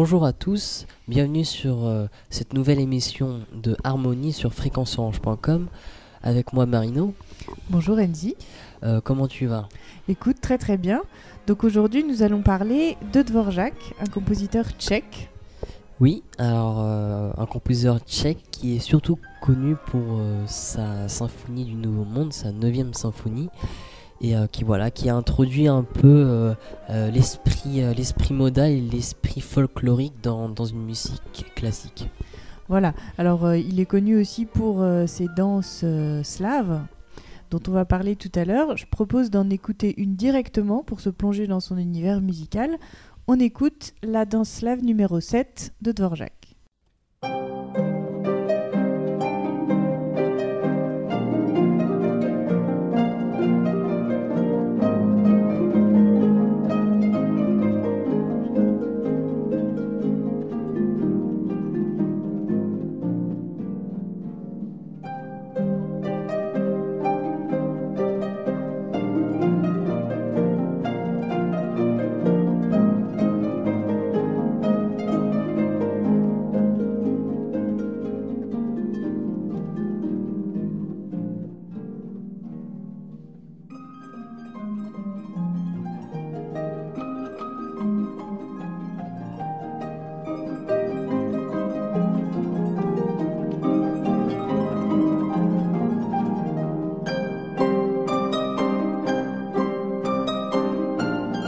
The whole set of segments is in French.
Bonjour à tous, bienvenue sur euh, cette nouvelle émission de Harmonie sur fréquenceorange.com avec moi Marino. Bonjour Enzi. Euh, comment tu vas? Écoute, très très bien. Donc aujourd'hui nous allons parler de Dvorak, un compositeur tchèque. Oui, alors euh, un compositeur tchèque qui est surtout connu pour sa symphonie du Nouveau Monde, sa neuvième symphonie, et euh, qui voilà qui a introduit un peu euh, euh, l'esprit l'esprit modal et l'esprit folklorique dans, dans, une musique classique. Voilà, alors il est connu aussi pour ses danses slaves dont on va parler tout à l'heure. Je propose d'en écouter une directement pour se plonger dans son univers musical. On écoute la danse slave numéro 7 de Dvorak.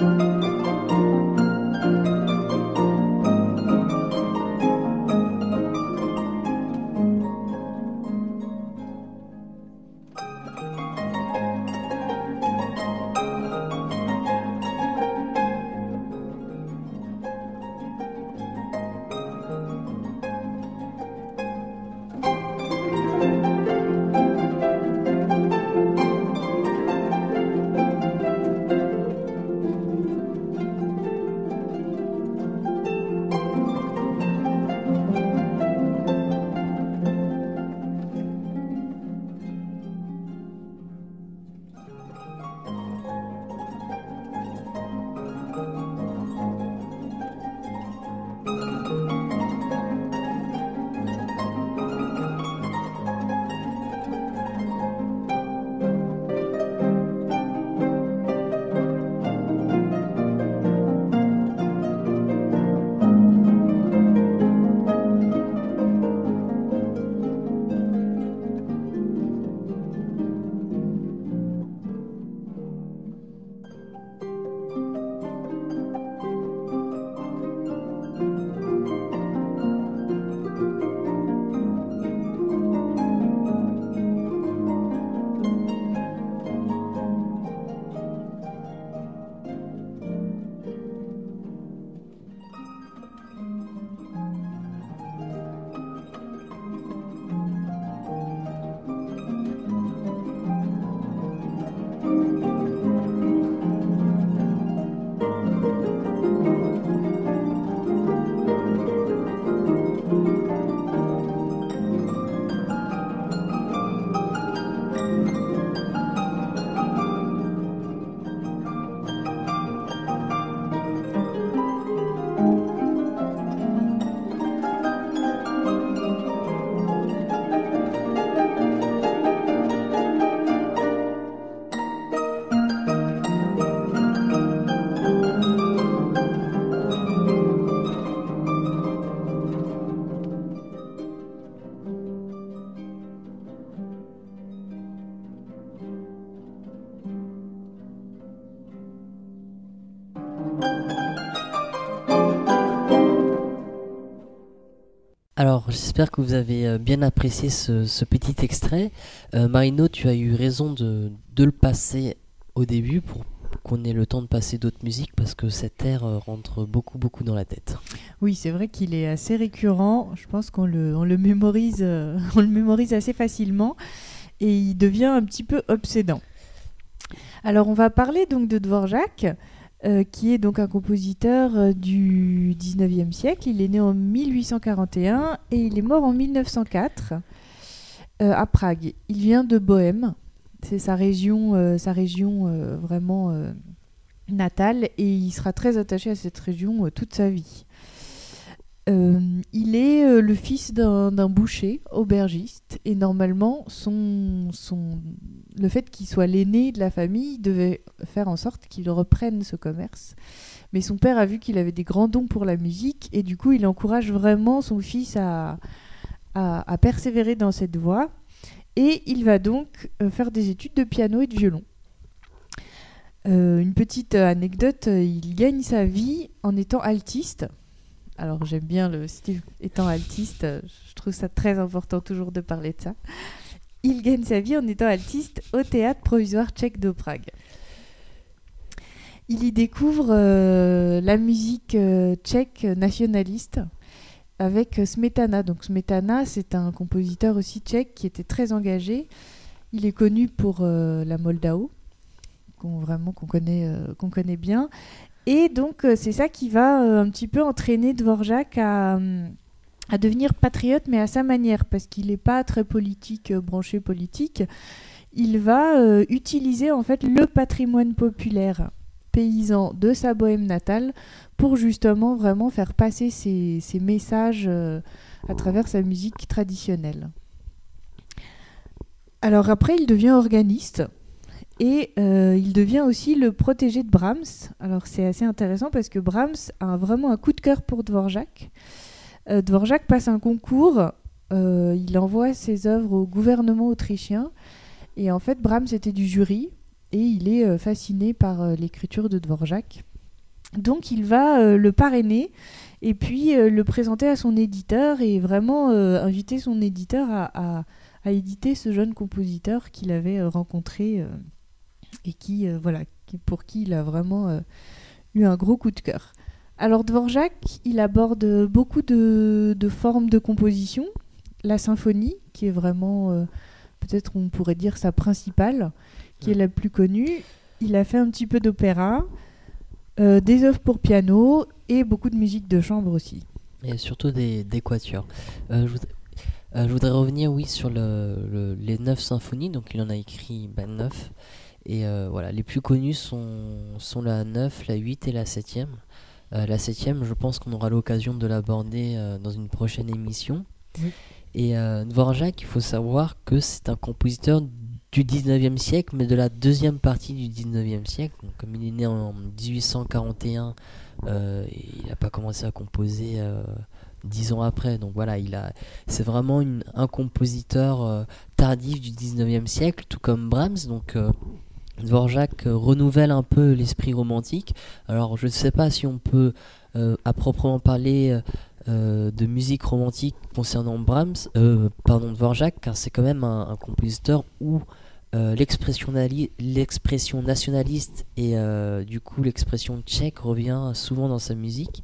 Alors, j'espère que vous avez euh, bien apprécié ce, petit extrait. Euh, Marino, tu as eu raison de, le passer au début pour qu'on ait le temps de passer d'autres musiques parce que cet air euh, rentre beaucoup beaucoup dans la tête. Oui, c'est vrai qu'il est assez récurrent. Je pense qu'on le, mémorise assez facilement et il devient un petit peu obsédant. Alors, on va parler donc de Dvorak. Euh, qui est donc un compositeur euh, du 19e siècle. Il est né en 1841 et il est mort en 1904 euh, à Prague. Il vient de Bohême, c'est sa région, sa région vraiment natale et il sera très attaché à cette région toute sa vie. Il est le fils d'un boucher, aubergiste, et normalement, son, le fait qu'il soit l'aîné de la famille devait faire en sorte qu'il reprenne ce commerce. Mais son père a vu qu'il avait des grands dons pour la musique, et du coup, il encourage vraiment son fils à, persévérer dans cette voie. Et il va donc euh, faire des études de piano et de violon. Euh, une petite anecdote, euh, il gagne sa vie en étant altiste. Alors j'aime bien le style étant altiste, je trouve ça très important toujours de parler de ça. Il gagne sa vie en étant altiste au théâtre provisoire tchèque de Prague. Il y découvre la musique tchèque nationaliste avec Smetana. Donc Smetana, c'est un compositeur aussi tchèque qui était très engagé. Il est connu pour euh, la Moldao, qu'on vraiment euh, qu'on connaît bien. Et donc euh, c'est ça qui va un petit peu entraîner Dvorak à, à devenir patriote, mais à sa manière, parce qu'il n'est pas très politique, branché politique. Il va utiliser en fait le patrimoine populaire paysan de sa bohème natale pour justement vraiment faire passer ces, messages euh, à travers sa musique traditionnelle. Alors après, il devient organiste et euh, il devient aussi le protégé de Brahms. Alors c'est assez intéressant parce que Brahms a vraiment un coup de cœur pour Dvorak. Euh, Dvorak passe un concours, il envoie ses œuvres au gouvernement autrichien et en fait Brahms était du jury et il est fasciné par l'écriture de Dvorak. Donc il va euh, le parrainer et puis euh, le présenter à son éditeur et vraiment euh, inviter son éditeur à, éditer ce jeune compositeur qu'il avait rencontré et qui, voilà, pour qui il a vraiment eu un gros coup de cœur. Alors Dvorak, il aborde beaucoup de, de, formes de composition. La symphonie, qui est vraiment, peut-être on pourrait dire sa principale, qui est la plus connue. Il a fait un petit peu d'opéra. Euh, des œuvres pour piano et beaucoup de musique de chambre aussi. Et surtout des, des quatuors. Euh, euh, je, voudrais, revenir, oui, sur le, les neuf symphonies. Donc, il en a écrit ben, neuf. Et voilà, les plus connues sont, sont la 9, la 8 et la 7e. la 7e, je pense qu'on aura l'occasion de l'aborder dans une prochaine émission. Et Dvorak, il faut savoir que c'est un compositeur du 19e siècle, mais de la deuxième partie du 19e siècle. comme il est né en 1841, euh, il n'a pas commencé à composer euh, dix ans après. Donc voilà, il a, c'est vraiment un compositeur euh, tardif du 19e siècle, tout comme Brahms. Donc Dvorak renouvelle un peu l'esprit romantique. Alors je ne sais pas si on peut à proprement parler de musique romantique concernant Brahms, pardon Dvorak, car c'est quand même un, compositeur où euh, l'expression nationaliste et euh, du coup l'expression tchèque revient souvent dans sa musique.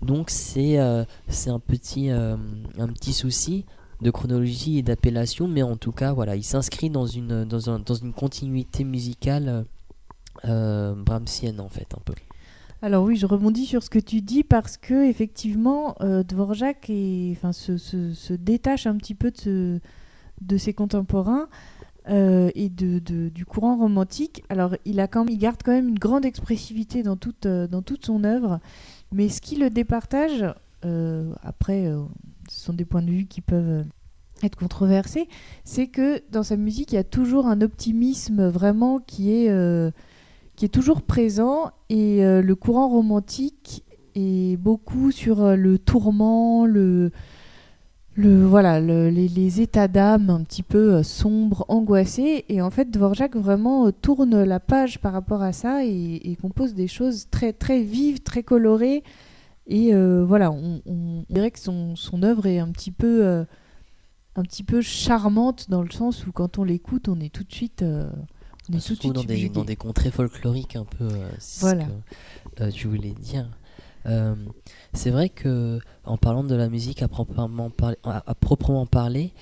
Donc c'est euh, un petit souci de chronologie et d'appellation, mais en tout cas voilà, il s'inscrit dans une dans, dans une continuité musicale brahmsienne en fait un peu. Alors oui, je rebondis sur ce que tu dis parce que effectivement Dvorak est, enfin, se, détache un petit peu de, ses contemporains euh, et de, du courant romantique. Alors, il, a il garde quand même une grande expressivité dans toute, euh, dans toute son œuvre, mais ce qui le départage, euh, après, ce sont des points de vue qui peuvent être controversés, c'est que dans sa musique, il y a toujours un optimisme vraiment qui est, qui est toujours présent, et le courant romantique est beaucoup sur le tourment, le le voilà les, états d'âme un petit peu euh, sombres, angoissés. Et en fait, Dvorak vraiment euh, tourne la page par rapport à ça et, compose des choses très très vives, très colorées. Et euh, voilà, on, dirait que son, son œuvre est un petit peu un petit peu charmante dans le sens où quand on l'écoute, on est tout de suite on est tout de suite dans des, dans des contrées folkloriques un peu. voilà. Ce que, tu voulais dire. Euh, c'est vrai que en parlant de la musique à proprement, à, proprement parler,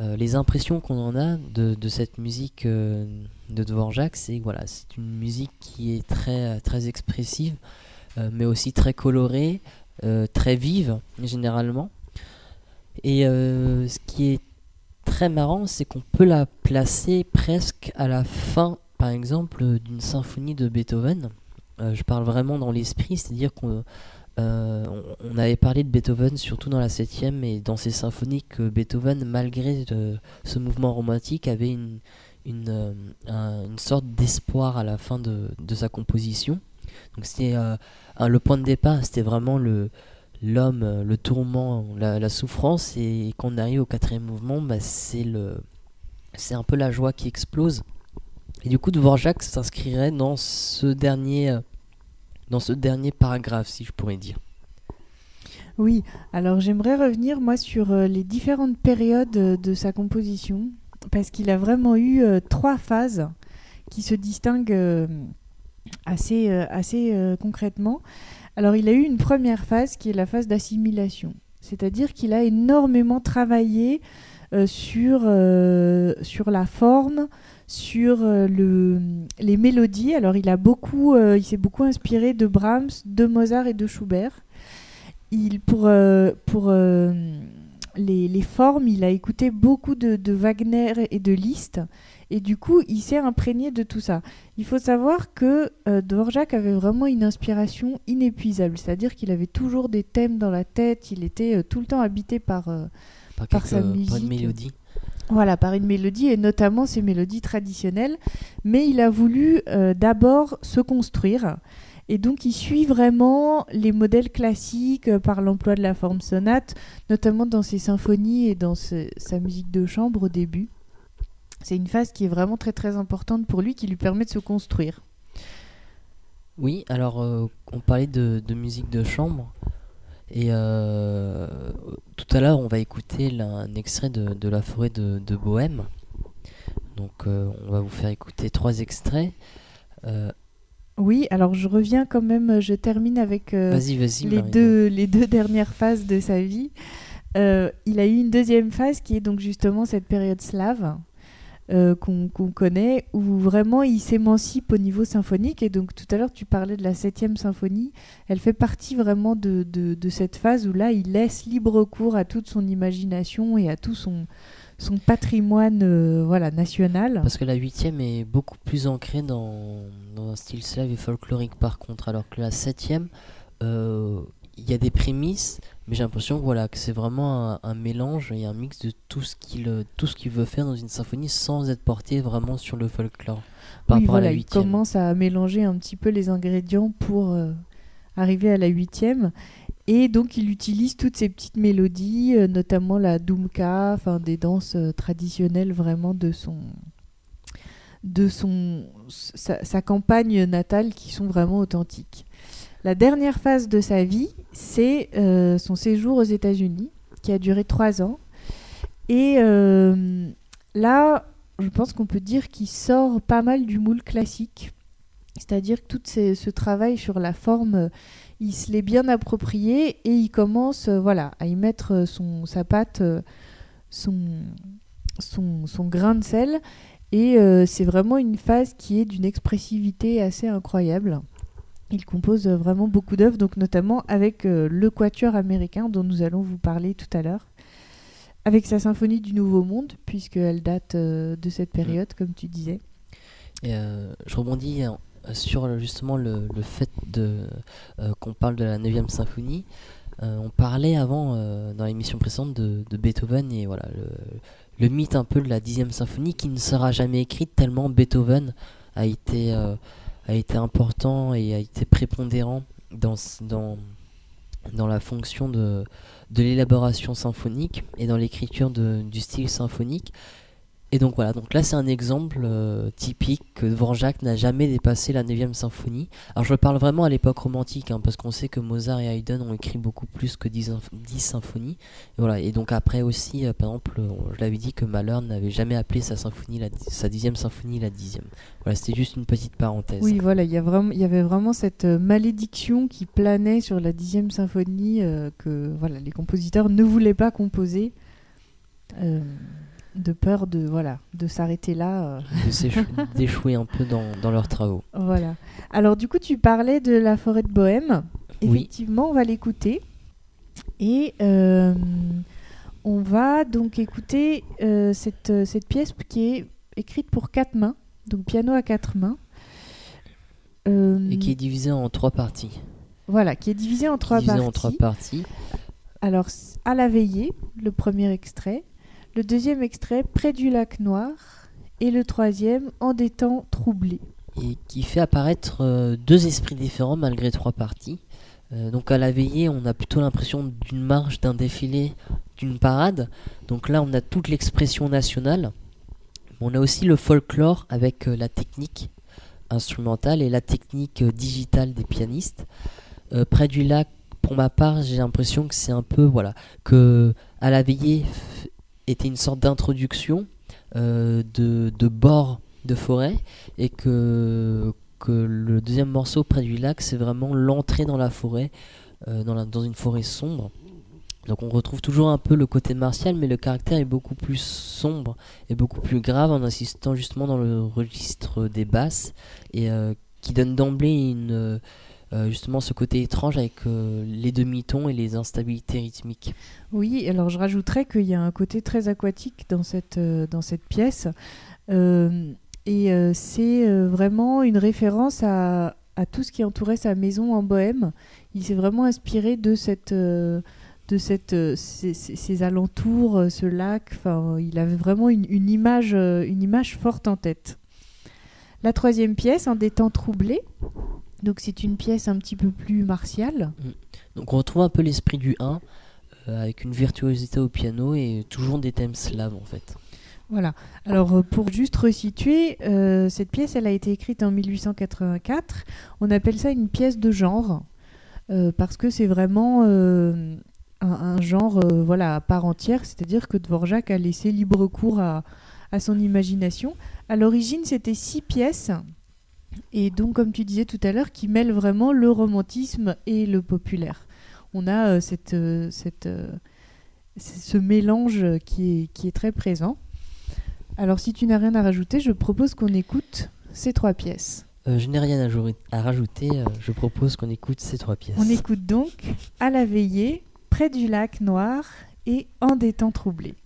euh, les impressions qu'on en a de, cette musique euh, de Dvorak, c'est voilà, c'est une musique qui est très très expressive, mais aussi très colorée, très vive généralement. Et ce qui est très marrant, c'est qu'on peut la placer presque à la fin, par exemple, d'une symphonie de Beethoven. je parle vraiment dans l'esprit, c'est-à-dire qu'on euh, on, avait parlé de Beethoven surtout dans la septième et dans ses symphonies que Beethoven, malgré ce mouvement romantique, avait une, sorte d'espoir à la fin de, sa composition. Donc c'était le point de départ, c'était vraiment l'homme, le tourment, la, souffrance, et quand on arrive au quatrième mouvement, bah, c'est le c'est un peu la joie qui explose. Et du coup, Dvorak s'inscrirait dans ce dernier, euh, dans ce dernier paragraphe, si je pourrais dire. Oui, alors j'aimerais revenir moi sur euh, les différentes périodes euh, de sa composition, parce qu'il a vraiment eu trois phases qui se distinguent assez, assez concrètement. Alors il a eu une première phase qui est la phase d'assimilation, c'est-à-dire qu'il a énormément travaillé euh, sur, euh, sur la forme, sur euh, le, les mélodies. Alors il a beaucoup, il s'est beaucoup inspiré de Brahms, de Mozart et de Schubert. Pour pour les, les, formes, il a écouté beaucoup de, Wagner et de Liszt. Et du coup, il s'est imprégné de tout ça. Il faut savoir que Dvorak avait vraiment une inspiration inépuisable. C'est-à-dire qu'il avait toujours des thèmes dans la tête. Il était tout le temps habité par par, sa musique. Par une mélodie. Voilà, par une mélodie et notamment ces mélodies traditionnelles. Mais il a voulu euh, d'abord se construire. Et donc, il suit vraiment les modèles classiques euh, par l'emploi de la forme sonate, notamment dans ses symphonies et dans sa musique de chambre au début. C'est une phase qui est vraiment très très importante pour lui, qui lui permet de se construire. Oui, alors euh, on parlait de, de, musique de chambre. Et euh, tout à l'heure, on va écouter un extrait de, La forêt de, Bohème. Donc, euh, on va vous faire écouter trois extraits. Oui, alors je reviens quand même, je termine avec les, deux, les deux dernières phases de sa vie. il a eu une deuxième phase qui est donc justement cette période slave. Euh, qu'on connaît, où vraiment il s'émancipe au niveau symphonique. Et donc tout à l'heure tu parlais de la septième symphonie, elle fait partie vraiment de, de, cette phase où là il laisse libre cours à toute son imagination et à tout son, son patrimoine euh, voilà, national. Parce que la huitième est beaucoup plus ancrée dans, dans, un style slave et folklorique par contre, alors que la septième, euh, il y a des prémices, mais j'ai l'impression voilà, que c'est vraiment un, mélange et un mix de tout ce qu'il tout ce qu'il veut faire dans une symphonie sans être porté vraiment sur le folklore. Par oui, voilà, il commence à mélanger un petit peu les ingrédients pour euh, arriver à la huitième. Et donc il utilise toutes ces petites mélodies, euh, notamment la dumka, enfin des danses euh, traditionnelles vraiment de son de son sa campagne natale qui sont vraiment authentiques. La dernière phase de sa vie, c'est euh, son séjour aux États-Unis, qui a duré trois ans. Et euh, là, je pense qu'on peut dire qu'il sort pas mal du moule classique. C'est-à-dire que tout ce travail sur la forme, il se l'est bien approprié et il commence euh, voilà, à y mettre son, sa pâte, son, son, grain de sel. Et c'est vraiment une phase qui est d'une expressivité assez incroyable. Il compose vraiment beaucoup d'œuvres, donc notamment avec euh, le quatuor américain dont nous allons vous parler tout à l'heure, avec sa symphonie du Nouveau Monde, puisqu'elle date euh, de cette période, comme tu disais. Euh, je rebondis sur justement le, fait de qu'on parle de la 9e symphonie. on parlait avant dans l'émission précédente de, Beethoven et voilà le, le, mythe un peu de la 10e symphonie qui ne sera jamais écrite tellement Beethoven a été a été important et a été prépondérant dans, la fonction de l'élaboration symphonique et dans l'écriture du style symphonique. Et donc voilà, donc là c'est un exemple euh, typique que Dvorak n'a jamais dépassé la 9 symphonie. Alors je parle vraiment à l'époque romantique, hein, parce qu'on sait que Mozart et Haydn ont écrit beaucoup plus que 10, 10 symphonies. Et voilà, et donc après aussi, euh, par exemple, je l'avais dit que Mahler n'avait jamais appelé sa symphonie, sa dixième symphonie la dixième. Voilà, c'était juste une petite parenthèse. Oui, voilà, il y, avait vraiment cette euh, malédiction qui planait sur la dixième symphonie que voilà, les compositeurs ne voulaient pas composer de peur de voilà de s'arrêter là. Euh. D'échouer un peu dans, dans, leurs travaux. Voilà. Alors du coup, tu parlais de la forêt de Bohème. Effectivement, on va l'écouter. Et euh, on va donc écouter euh, cette, cette pièce qui est écrite pour quatre mains, donc piano à quatre mains. Et qui est divisée en trois parties. Voilà, qui est divisé en trois parties. en trois parties. Alors, à la veillée, le premier extrait. Le deuxième extrait, près du lac Noir. Et le troisième, en des temps troublés. et qui fait apparaître euh, deux esprits différents malgré trois parties. Euh, donc à la veillée, on a plutôt l'impression d'une marche, d'un défilé, d'une parade. Donc là, on a toute l'expression nationale. On a aussi le folklore avec euh, la technique instrumentale et la technique digitale des pianistes. Près du lac, pour ma part, j'ai l'impression que c'est un peu voilà que à la veillée était une sorte d'introduction euh, de, de bord de forêt et que, que le deuxième morceau près du lac c'est vraiment l'entrée dans la forêt euh, dans, la- dans une forêt sombre. Donc on retrouve toujours un peu le côté martial mais le caractère est beaucoup plus sombre et beaucoup plus grave en insistant justement dans le registre des basses et euh, qui donne d'emblée une euh, justement ce côté étrange avec euh, les demi-tons et les instabilités rythmiques Oui, alors je rajouterais qu'il y a un côté très aquatique dans cette, euh, dans cette pièce. Et c'est vraiment une référence à, à tout ce qui entourait sa maison en Bohème. Il s'est vraiment inspiré de cette... de cette, ces, alentours, ce lac, il avait vraiment une, image, une image forte en tête. La troisième pièce, en des temps troublés, donc c'est une pièce un petit peu plus martiale. donc on retrouve un peu l'esprit du 1 euh, avec une virtuosité au piano et toujours des thèmes slaves en fait Voilà. Alors euh, pour juste resituer, euh, cette pièce, elle a été écrite en 1884. On appelle ça une pièce de genre euh, parce que c'est vraiment un, un genre, voilà, à part entière. C'est-à-dire que Dvorak a laissé libre cours à, à son imagination. À l'origine, c'était six pièces. Et donc, comme tu disais tout à l'heure, qui mêlent vraiment le romantisme et le populaire. On a euh, cette, euh, cette, euh, ce mélange qui est, qui est très présent. Alors, si tu n'as rien à rajouter, je propose qu'on écoute ces trois pièces. Je n'ai rien à, à rajouter, je propose qu'on écoute ces trois pièces. On écoute donc À la veillée, près du lac noir et en des temps troublés.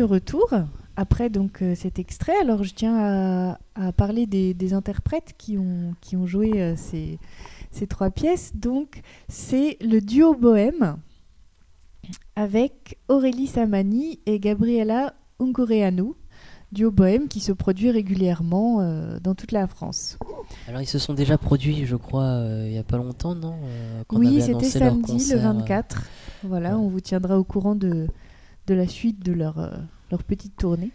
De retour après donc euh, cet extrait. Alors je tiens à, parler des, interprètes qui ont, qui ont joué euh, ces, ces, trois pièces. Donc c'est le duo Bohème avec Aurélie Samani et Gabriela Ungureanu duo bohème qui se produit régulièrement euh, dans toute la France. Alors ils se sont déjà produits, je crois, il n'y a pas longtemps, non Oui, c'était samedi le 24. Voilà, on vous tiendra au courant de, de la suite de leur, leur petite tournée.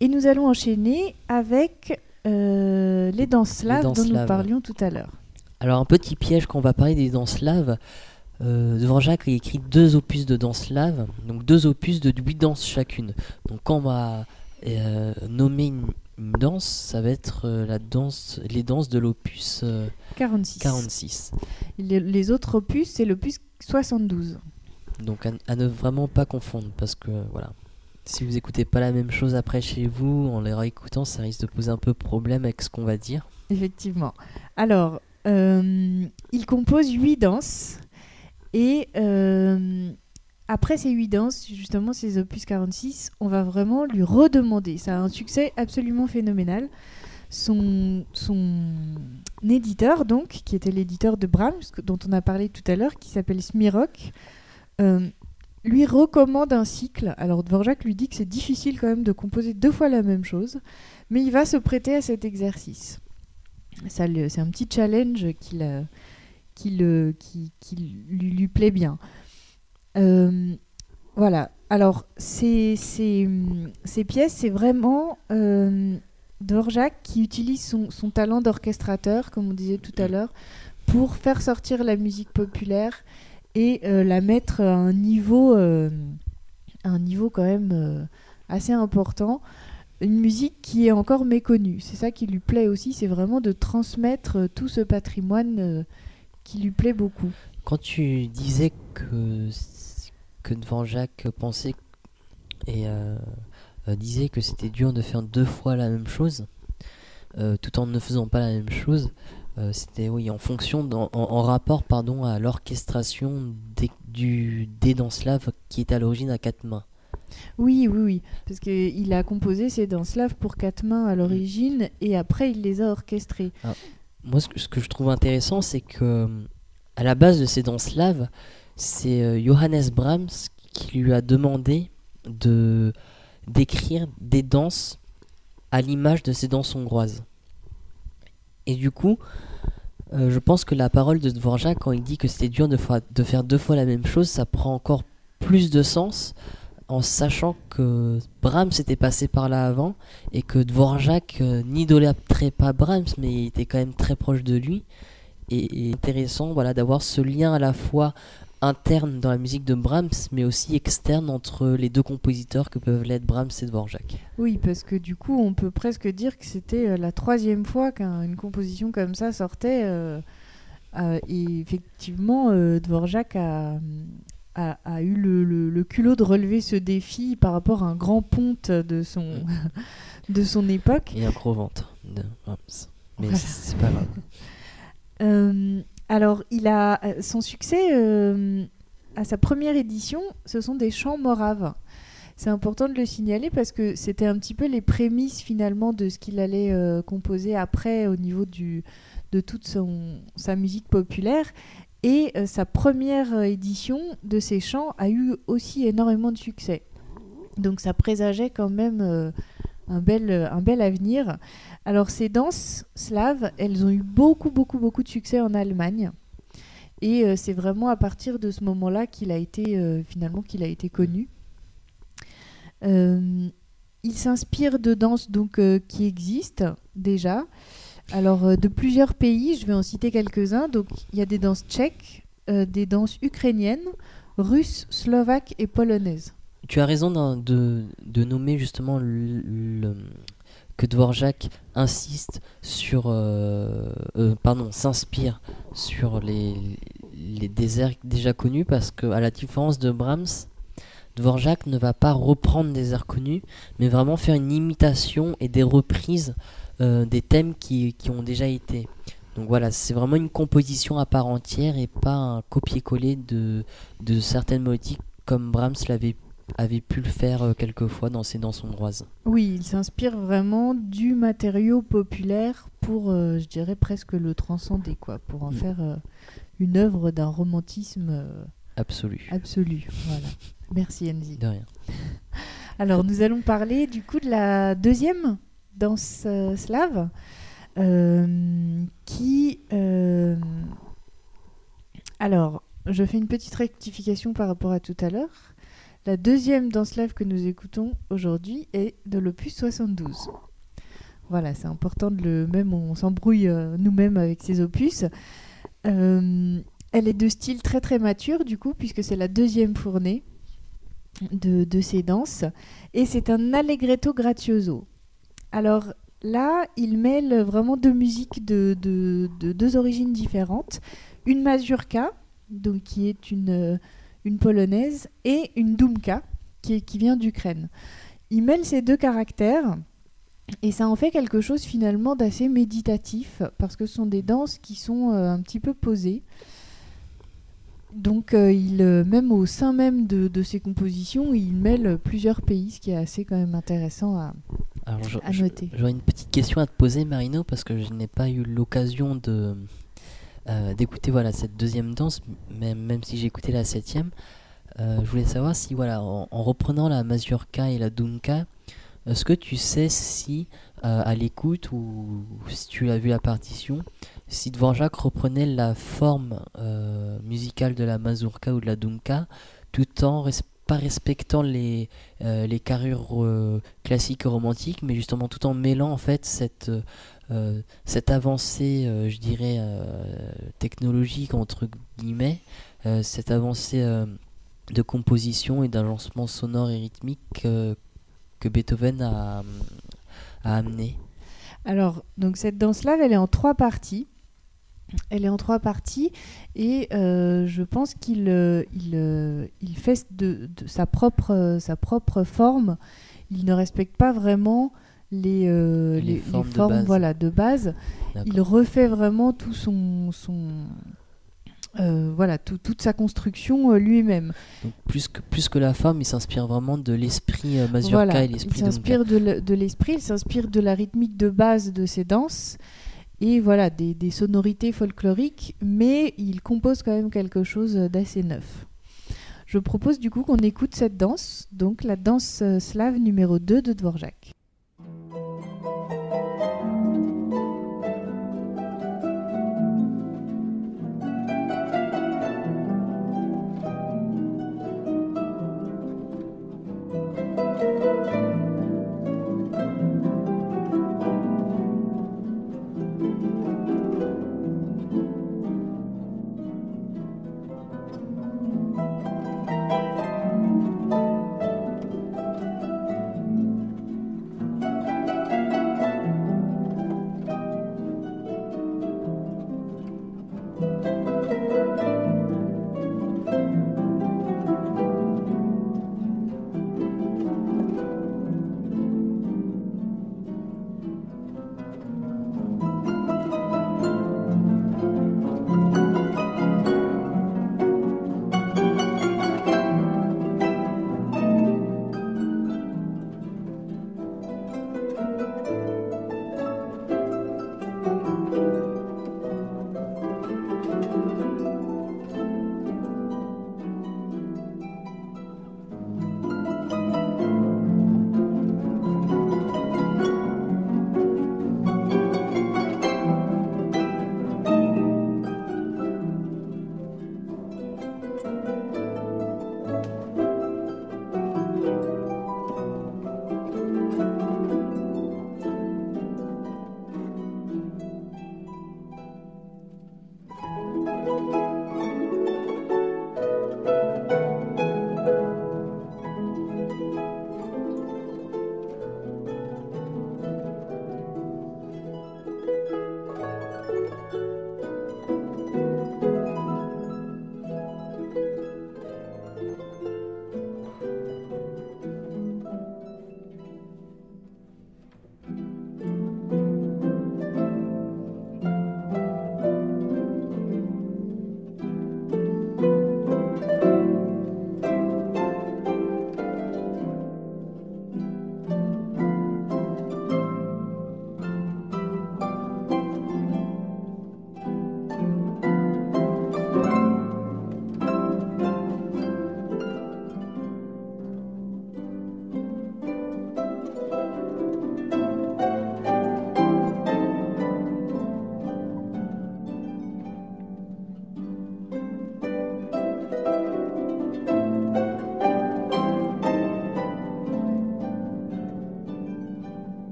Et nous allons enchaîner avec les danses slaves dont nous parlions tout à l'heure. Alors un petit piège quand on va parler des danses slaves. devant Jacques, il a écrit deux opus de danse slave, donc deux opus de huit danses chacune. Donc quand on va euh, nommer une, danse, ça va être euh, la danse, les danses de l'opus 46. 46. Les, autres opus, c'est l'opus 72. Donc à, ne vraiment pas confondre, parce que voilà, si vous écoutez pas la même chose après chez vous, en les réécoutant, ça risque de poser un peu problème avec ce qu'on va dire. Effectivement. Alors, euh, il compose huit danses et après ces huit danses, justement ces opus 46, on va vraiment lui redemander. Ça a un succès absolument phénoménal. Son, son éditeur, donc, qui était l'éditeur de Brahms, dont on a parlé tout à l'heure, qui s'appelle Smirok, euh, lui recommande un cycle. Alors Dvorak lui dit que c'est difficile quand même de composer deux fois la même chose, mais il va se prêter à cet exercice. c'est un petit challenge qui, qui, qui, qui lui, lui plaît bien. Euh, voilà. Alors, ces, ces, ces pièces, c'est vraiment euh, Dvorak qui utilise son, son talent d'orchestrateur, comme on disait tout à l'heure, pour faire sortir la musique populaire et euh, la mettre à un niveau, un niveau quand même assez important. Une musique qui est encore méconnue. C'est ça qui lui plaît aussi, c'est vraiment de transmettre tout ce patrimoine qui lui plaît beaucoup. Quand tu disais que que devant Jacques pensait et euh, euh, disait que c'était dur de faire deux fois la même chose, euh, tout en ne faisant pas la même chose. C'était oui en fonction en, rapport pardon à l'orchestration des, du des danslaves qui est à l'origine à quatre mains. Oui, oui, oui, parce qu'il a composé ces danslaves pour quatre mains à l'origine et après il les a orchestrés. Ah, moi, ce que, ce que, je trouve intéressant, c'est que à la base de ces danslaves, c'est euh, Johannes Brahms qui lui a demandé de d'écrire des danses à l'image de ces danses hongroises. Et du coup, euh, je pense que la parole de Dvorak, quand il dit que c'était dur de, faire deux fois la même chose, ça prend encore plus de sens en sachant que Brahms était passé par là avant et que Dvorak euh, n'idolâtrait pas Brahms, mais il était quand même très proche de lui. Et, et intéressant voilà, d'avoir ce lien à la fois interne dans la musique de Brahms, mais aussi externe entre les deux compositeurs que peuvent l'être Brahms et Dvorak. Oui, parce que du coup, on peut presque dire que c'était euh, la troisième fois qu'une composition comme ça sortait. Euh, euh, et effectivement, Dvorak a, a, eu le, culot de relever ce défi par rapport à un grand ponte de son, mm. de son époque. Et un gros ventre de Brahms. Mais c'est pas grave. Alors, il a euh, son succès euh, à sa première édition, ce sont des chants moraves. C'est important de le signaler parce que c'était un petit peu les prémices finalement de ce qu'il allait euh, composer après au niveau de toute sa musique populaire. Et sa première édition de ces chants a eu aussi énormément de succès. Donc ça présageait quand même un, bel, avenir. Alors ces danses slaves, elles ont eu beaucoup, beaucoup, beaucoup de succès en Allemagne. Et euh, c'est vraiment à partir de ce moment-là qu'il a été euh, finalement qu'il a été connu. Euh, il s'inspire de danses donc qui existent déjà. Alors de plusieurs pays, je vais en citer quelques-uns. Donc il y a des danses tchèques, des danses ukrainiennes, russes, slovaques et polonaises. Tu as raison de, de, nommer justement le que Dvorak insiste sur, euh, euh, pardon, s'inspire sur les, les déserts déjà connus parce que à la différence de Brahms, Dvorak ne va pas reprendre des airs connus, mais vraiment faire une imitation et des reprises euh, des thèmes qui, qui, ont déjà été. Donc voilà, c'est vraiment une composition à part entière et pas un copier-coller de, de certaines mélodies comme Brahms l'avait avait pu le faire quelquefois dans ses danses hongroises. Oui, il s'inspire vraiment du matériau populaire pour, je dirais, presque le transcender, quoi, pour en mm. faire une œuvre d'un romantisme absolu. Absolu, voilà. Merci Enzi. De rien. Alors nous allons parler du coup de la deuxième danse slave euh, qui... Euh, alors, je fais une petite rectification par rapport à tout à l'heure. La deuxième danse slave que nous écoutons aujourd'hui est de l'opus 72. Voilà, c'est important de le même, on s'embrouille euh, nous-mêmes avec ces opus. elle est de style très très mature du coup, puisque c'est la deuxième fournée de, de ces danses. Et c'est un allegretto grazioso. Alors, Là, il mêle vraiment deux musiques de, deux origines différentes. Une mazurka, donc qui est une, euh, une polonaise, et une dumka, qui, qui vient d'Ukraine. Il mêle ces deux caractères. Et ça en fait quelque chose finalement d'assez méditatif, parce que ce sont des danses qui sont euh, un petit peu posées. Donc, euh, il, même au sein même de, de, ses compositions, il mêle plusieurs pays, ce qui est assez quand même intéressant à, alors, J'aurais une petite question à te poser, Marino, parce que je n'ai pas eu l'occasion de euh, d'écouter voilà cette deuxième danse, même, même si j'ai écouté la septième. Euh, je voulais savoir si voilà, en, reprenant la mazurka et la dunka, est-ce que tu sais si euh, à l'écoute ou si tu as vu la partition, si Dvorak reprenait la forme musicale de la mazurka ou de la dunka, tout en respectant pas respectant les, les carrures euh, classiques romantiques, mais justement tout en mêlant en fait cette, euh, cette avancée, je dirais, technologique entre guillemets, cette avancée de composition et d'agencement sonore et rythmique que Beethoven a, amené. Alors, donc cette danse-là, elle est en trois parties. Elle est en trois parties et euh, je pense qu'il euh, il, euh, il fait de, sa propre forme. Il ne respecte pas vraiment les, les, formes, de base. Voilà, de base. Il refait vraiment tout son, son voilà, toute sa construction lui-même. Plus que, plus que la forme, il s'inspire vraiment de l'esprit mazurka et l'esprit Il s'inspire de l'esprit, il s'inspire de la rythmique de base de ses danses et voilà, des, sonorités folkloriques, mais il compose quand même quelque chose d'assez neuf. Je propose du coup qu'on écoute cette danse, donc la danse euh, slave numéro 2 de Dvorak.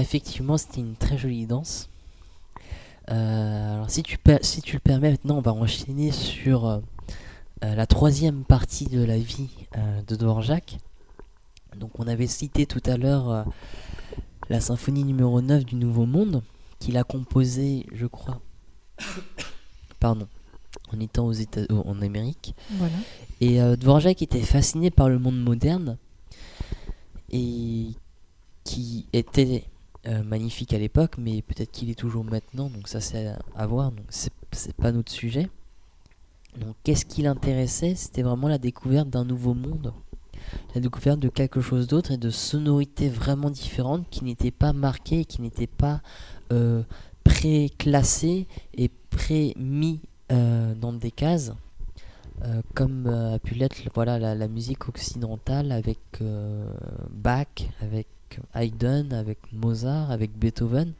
Alors effectivement, c'était une très jolie danse. alors si tu, si tu le permets, maintenant on va enchaîner sur la troisième partie de la vie de Dvorak. Donc on avait cité tout à l'heure la symphonie numéro 9 du Nouveau Monde, qu'il a composée, je crois, pardon, en étant aux États en Amérique. Et euh, Dvorak était fasciné par le monde moderne et qui était euh, magnifique à l'époque, mais peut-être qu'il est toujours maintenant, donc ça c'est à voir, donc c'est pas notre sujet. Donc qu'est-ce qui l'intéressait? C'était vraiment la découverte d'un nouveau monde, la découverte de quelque chose d'autre et de sonorités vraiment différentes qui n'étaient pas marquées qui n'étaient pas euh, pré-classées et pré-mis euh, dans des cases. Comme a pu l'être voilà, la, musique occidentale avec Bach, avec Haydn, avec Mozart, avec Beethoven,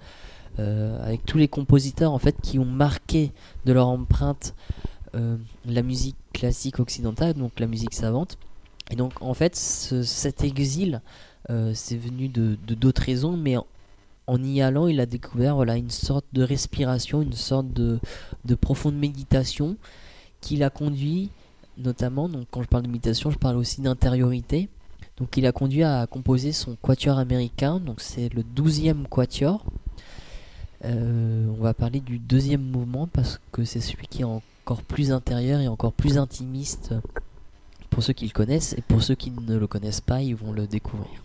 avec tous les compositeurs en fait qui ont marqué de leur empreinte la musique classique occidentale, donc la musique savante. Et donc en fait, cet exil, euh, c'est venu de d'autres raisons, mais en, y allant, il a découvert voilà, une sorte de respiration, une sorte de, de profonde méditation qui l'a conduit, notamment, donc quand je parle de méditation, je parle aussi d'intériorité. Donc il a conduit à composer son quatuor américain, donc c'est le douzième quatuor. Euh, on va parler du deuxième mouvement parce que c'est celui qui est encore plus intérieur et encore plus intimiste pour ceux qui le connaissent et pour ceux qui ne le connaissent pas, ils vont le découvrir.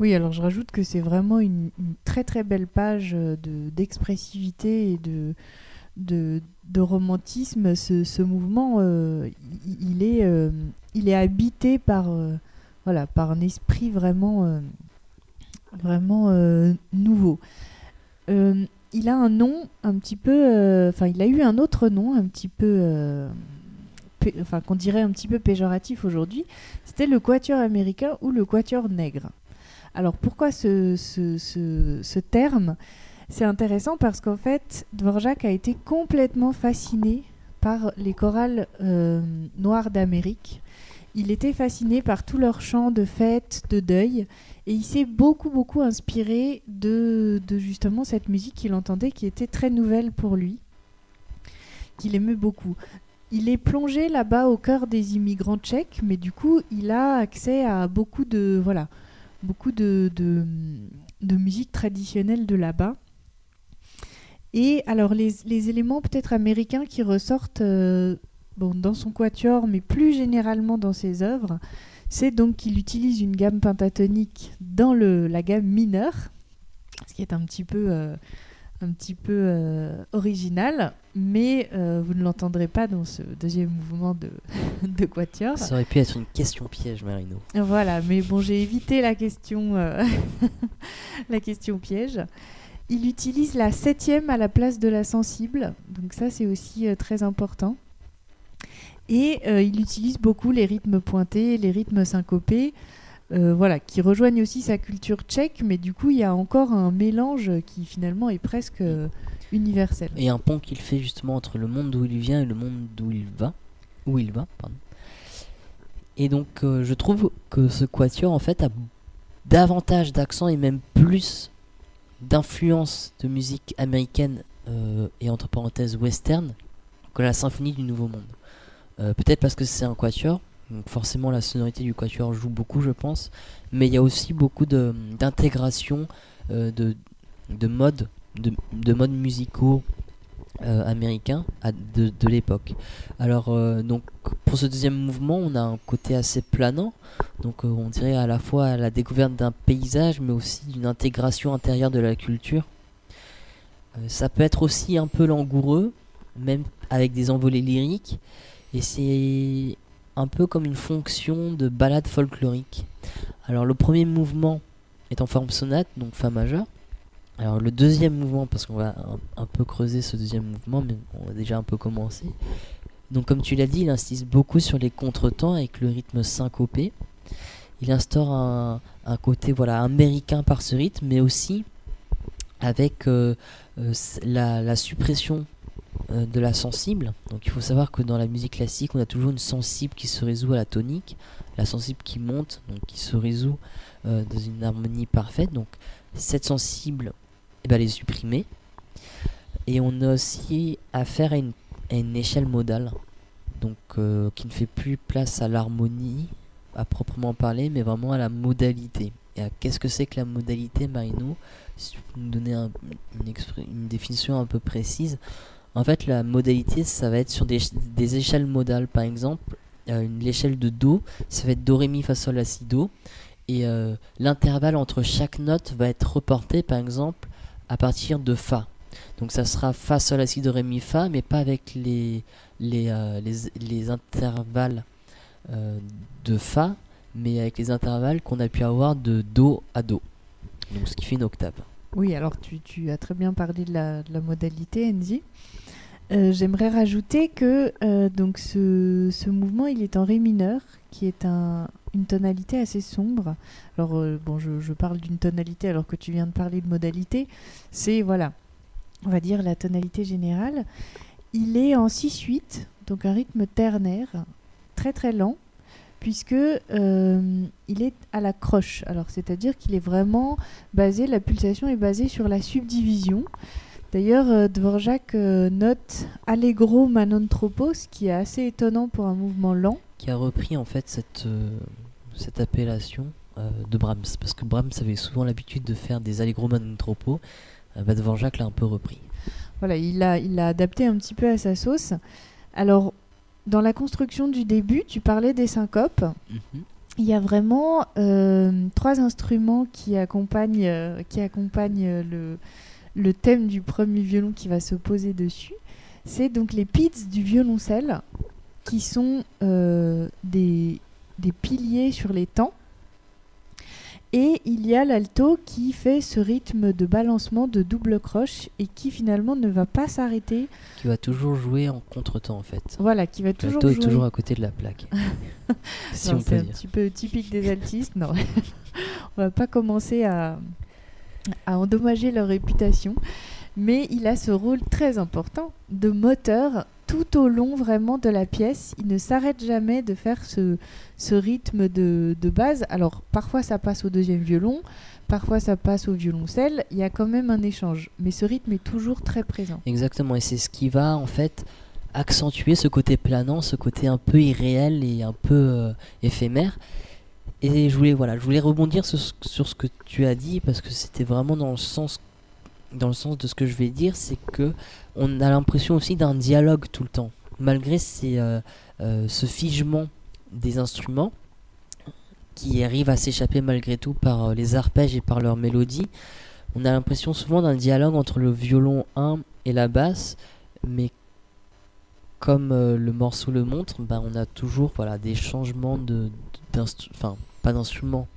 Oui, alors je rajoute que c'est vraiment une, très très belle page euh, d'expressivité et de, de, romantisme. Ce, mouvement, euh, il, est, il est habité par, voilà, par un esprit vraiment, vraiment nouveau. il a un nom un petit peu, il a eu un autre nom un petit peu qu'on dirait un petit peu péjoratif aujourd'hui, c'était le quatuor américain ou le quatuor nègre. Alors pourquoi ce, ce, terme? C'est intéressant parce qu'en fait, Dvorak a été complètement fasciné par les chorales euh, noires d'Amérique. Il était fasciné par tous leurs chants de fête, de deuil, et il s'est beaucoup beaucoup inspiré de, justement cette musique qu'il entendait qui était très nouvelle pour lui qu'il aimait beaucoup il est plongé là-bas au cœur des immigrants tchèques, mais du coup, il a accès à beaucoup de voilà, beaucoup de, de, musique traditionnelle de là-bas. Et alors les, éléments peut-être américains qui ressortent euh, bon, dans son quatuor, mais plus généralement dans ses œuvres, c'est donc qu'il utilise une gamme pentatonique dans le, la gamme mineure, ce qui est un petit peu euh, un petit peu euh, original, mais euh, vous ne l'entendrez pas dans ce deuxième mouvement de, de Quatuor. Ça aurait pu être une question piège, Marino. Voilà, mais bon, j'ai évité la question, la question piège. Il utilise la septième à la place de la sensible, donc ça c'est aussi très important. Et il utilise beaucoup les rythmes pointés, les rythmes syncopés. Euh, voilà, qui rejoignent aussi sa culture tchèque, mais du coup, il y a encore un mélange qui finalement est presque euh, universel. Et un pont qu'il fait justement entre le monde d'où il vient et le monde d'où il va. Où il va, pardon. Et donc, euh, je trouve que ce quatuor, en fait, a davantage d'accent et même plus d'influence de musique américaine et entre parenthèses western que la symphonie du Nouveau Monde. Peut-être parce que c'est un quatuor, donc forcément la sonorité du quatuor joue beaucoup je pense, mais il y a aussi beaucoup d'intégration euh, de, de, modes de, de modes musicaux euh, américains de, de l'époque. Alors euh, donc pour ce deuxième mouvement on a un côté assez planant, donc on dirait à la fois la découverte d'un paysage mais aussi d'une intégration intérieure de la culture. ça peut être aussi un peu langoureux, même avec des envolées lyriques. Et c'est un peu comme une fonction de balade folklorique. Alors le premier mouvement est en forme sonate, donc Fa majeur. Alors le deuxième mouvement, parce qu'on va un, peu creuser ce deuxième mouvement, mais on va déjà un peu commencer. Donc comme tu l'as dit, il insiste beaucoup sur les contretemps avec le rythme syncopé. Il instaure un, côté voilà américain par ce rythme, mais aussi avec euh, euh, la, suppression euh, de la sensible. Donc il faut savoir que dans la musique classique, on a toujours une sensible qui se résout à la tonique, la sensible qui monte, donc qui se résout euh, dans une harmonie parfaite. Donc 7 sensibles, et ben les supprimer. Et on a aussi affaire à une, à une échelle modale, donc euh, qui ne fait plus place à l'harmonie à proprement parler, mais vraiment à la modalité. Et qu'est-ce que c'est que la modalité, Marino? Si tu peux nous donner une définition un peu précise. En fait, la modalité, ça va être sur des, échelles modales. Par exemple, l'échelle de Do, ça va être Do, Ré, Mi, Fa, Sol, La, Si, Do. Et euh, l'intervalle entre chaque note va être reporté, par exemple, à partir de Fa. Donc ça sera Fa, Sol, La, Si, Do, Ré, Mi, Fa, mais pas avec les, les, euh, les, les intervalles euh, de Fa, mais avec les intervalles qu'on a pu avoir de Do à Do. Donc ce qui fait une octave. Oui, alors tu, as très bien parlé de la, de la modalité, Enzi. Euh, J'aimerais rajouter que euh, donc ce, ce mouvement, il est en ré mineur, qui est un, une tonalité assez sombre. Alors, euh, bon, je, je parle d'une tonalité alors que tu viens de parler de modalité. C'est, voilà, on va dire la tonalité générale. Il est en 6-8, donc un rythme ternaire, très très lent, puisque il est à la croche. Alors, c'est-à-dire qu'il est vraiment basé, la pulsation est basée sur la subdivision. D'ailleurs, euh, Dvorak euh, note Allegro ma non troppo, ce qui est assez étonnant pour un mouvement lent. Qui a repris en fait cette, euh, cette appellation de Brahms. Parce que Brahms avait souvent l'habitude de faire des allegro man troppo. Euh, bah, Dvorak l'a un peu repris. Voilà, il l'a il l'a adapté un petit peu à sa sauce. Alors, dans la construction du début, tu parlais des syncopes. Mhm. Il y a vraiment euh, trois instruments qui accompagnent, euh, qui accompagnent le, le thème du premier violon qui va se poser dessus. C'est donc les pits du violoncelle, qui sont euh, des, des piliers sur les temps. Et il y a l'alto qui fait ce rythme de balancement de double croche et qui finalement ne va pas s'arrêter. Qui va toujours jouer en contretemps en fait. Voilà, qui va toujours L'alto est jouer. toujours à côté de la plaque. si c'est un petit peu typique des altistes. Non, on va pas commencer à, à endommager leur réputation. Mais il a ce rôle très important de moteur tout au long vraiment de la pièce. Il ne s'arrête jamais de faire ce, ce rythme de, de base. Alors parfois ça passe au deuxième violon, parfois ça passe au violoncelle. Il y a quand même un échange. Mais ce rythme est toujours très présent. Exactement, et c'est ce qui va en fait accentuer ce côté planant, ce côté un peu irréel et un peu euh, éphémère. Et je voulais voilà, je voulais rebondir sur, ce- que tu as dit parce que c'était vraiment dans le sens dans le sens de ce que je vais dire, c'est que on a l'impression aussi d'un dialogue tout le temps, malgré euh, euh, ce figement des instruments qui arrivent à s'échapper malgré tout par euh, les arpèges et par leur mélodie. On a l'impression souvent d'un dialogue entre le violon 1 et la basse, mais comme euh, le morceau le montre, ben, on a toujours voilà, des changements de, enfin pas d'instrument,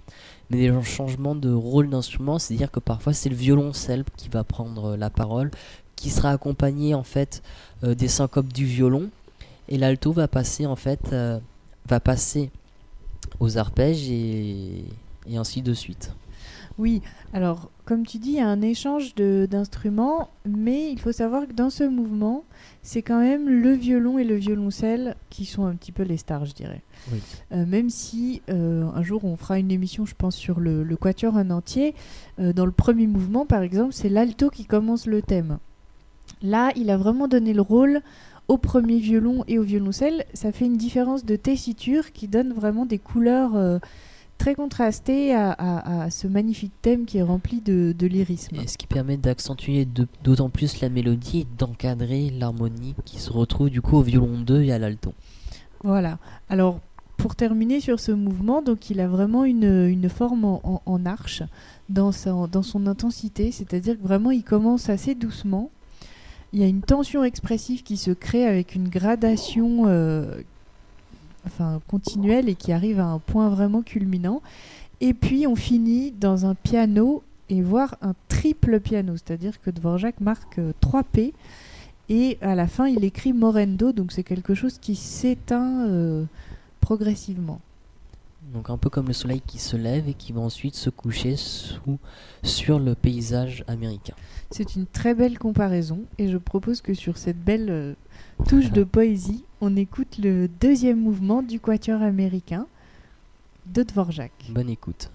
mais des changements de rôle d'instrument, c'est-à-dire que parfois c'est le violoncelle qui va prendre euh, la parole, qui sera accompagné en fait euh, des syncopes du violon, et l'alto va passer en fait va passer aux arpèges et ainsi de suite. Oui, alors comme tu dis, il y a un échange d'instruments, mais il faut savoir que dans ce mouvement, c'est quand même le violon et le violoncelle qui sont un petit peu les stars, je dirais. Oui. Euh, même si euh, un jour on fera une émission, je pense, sur le, le quatuor en entier, euh, dans le premier mouvement, par exemple, c'est l'alto qui commence le thème. Là, il a vraiment donné le rôle au premier violon et au violoncelle. Ça fait une différence de tessiture qui donne vraiment des couleurs très contrastées à, à- à ce magnifique thème qui est rempli de, de lyrisme. Et ce qui permet d'accentuer d'autant plus la mélodie et d'encadrer l'harmonie qui se retrouve du coup au violon 2 et à l'alto. Voilà. Alors, pour terminer sur ce mouvement, donc il a vraiment une, une forme en, en- en arche dans, sa- dans son intensité, c'est-à-dire que vraiment il commence assez doucement. Il y a une tension expressive qui se crée avec une gradation euh, enfin, continuelle et qui arrive à un point vraiment culminant. Et puis on finit dans un piano et voire un triple piano, c'est-à-dire que Dvorak marque 3 P et à la fin il écrit morendo, donc c'est quelque chose qui s'éteint euh, progressivement. Donc un peu comme le soleil qui se lève et qui va ensuite se coucher sous, sur le paysage américain. C'est une très belle comparaison et je propose que sur cette belle euh, touche de poésie, on écoute le deuxième mouvement du quatuor américain de Dvorak. Bonne écoute.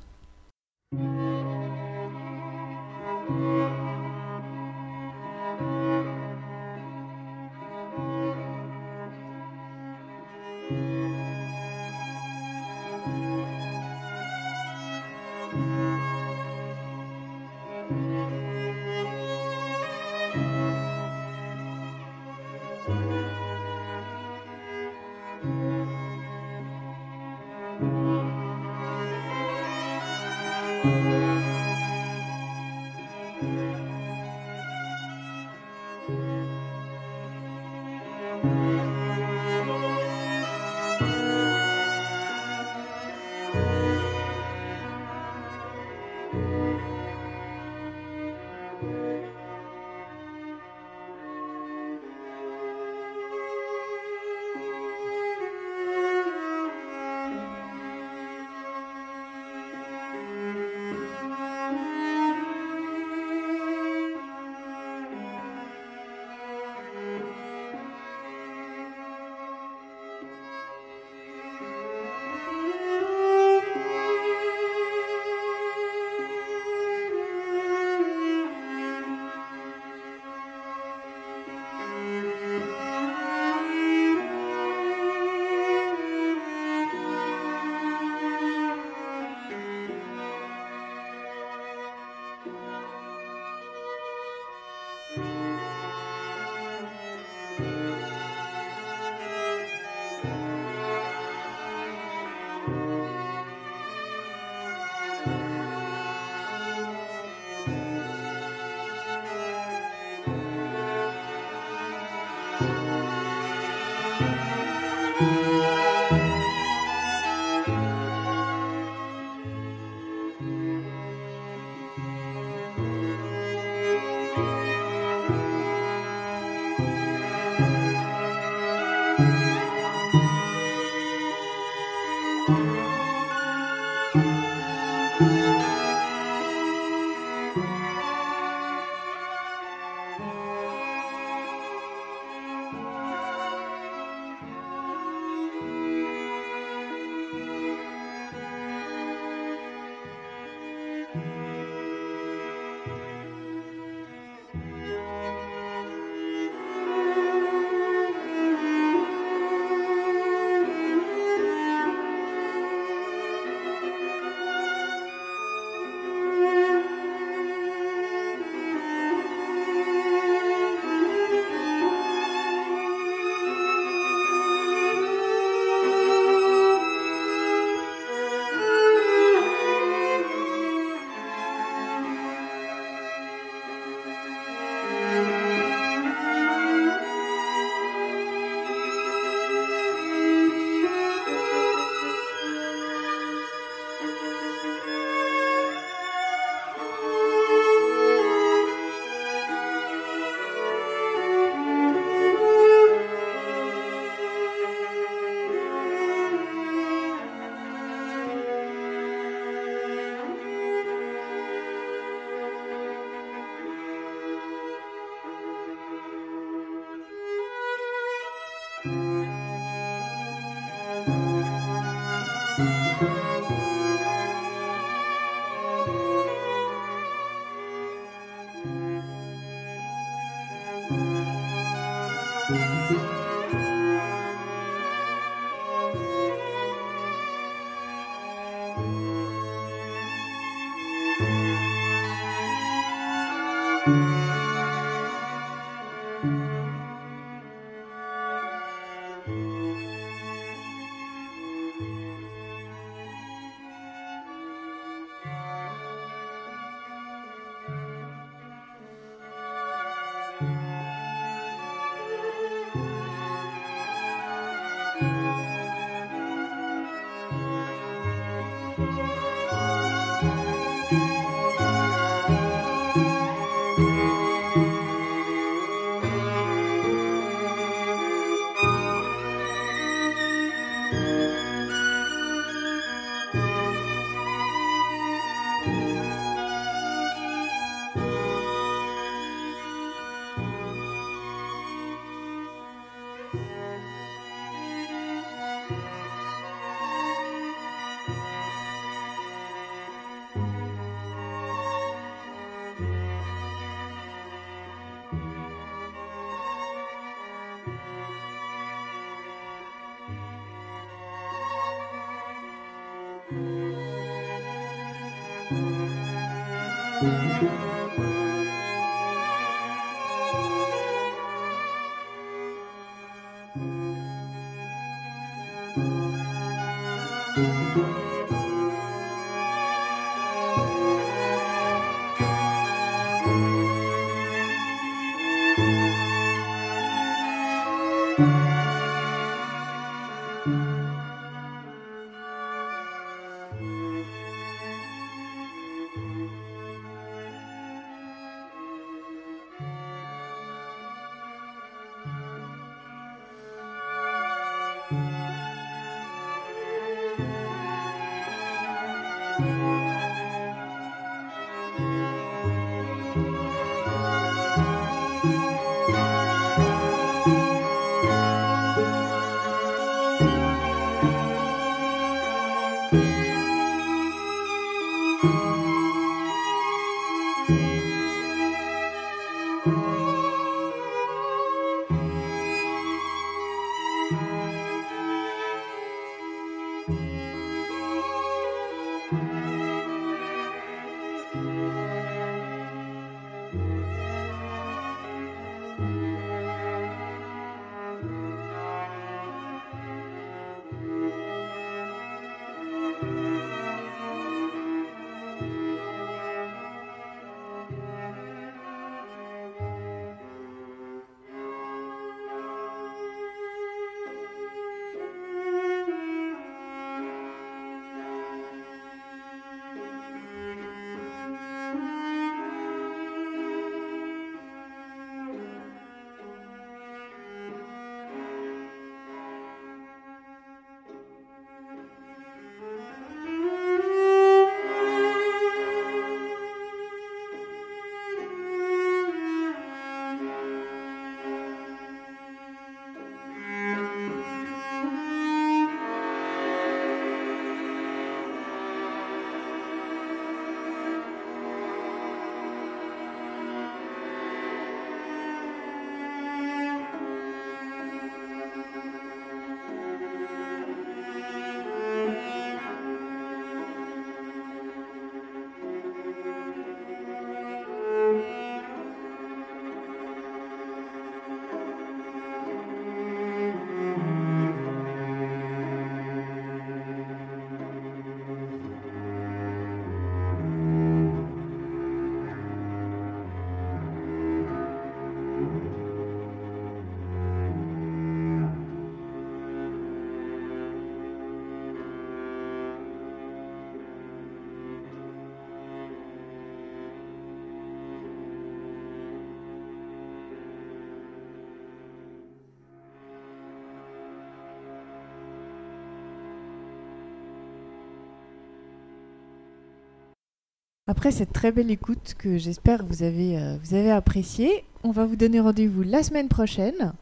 Après cette très belle écoute que j'espère vous avez, euh, vous avez appréciée, on va vous donner rendez-vous la semaine prochaine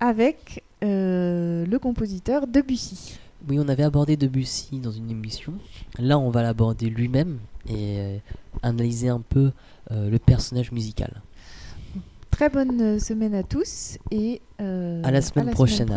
avec euh, le compositeur Debussy. Oui, on avait abordé Debussy dans une émission. Là, on va l'aborder lui-même et euh, analyser un peu le personnage musical. Très bonne semaine à tous et à la semaine prochaine.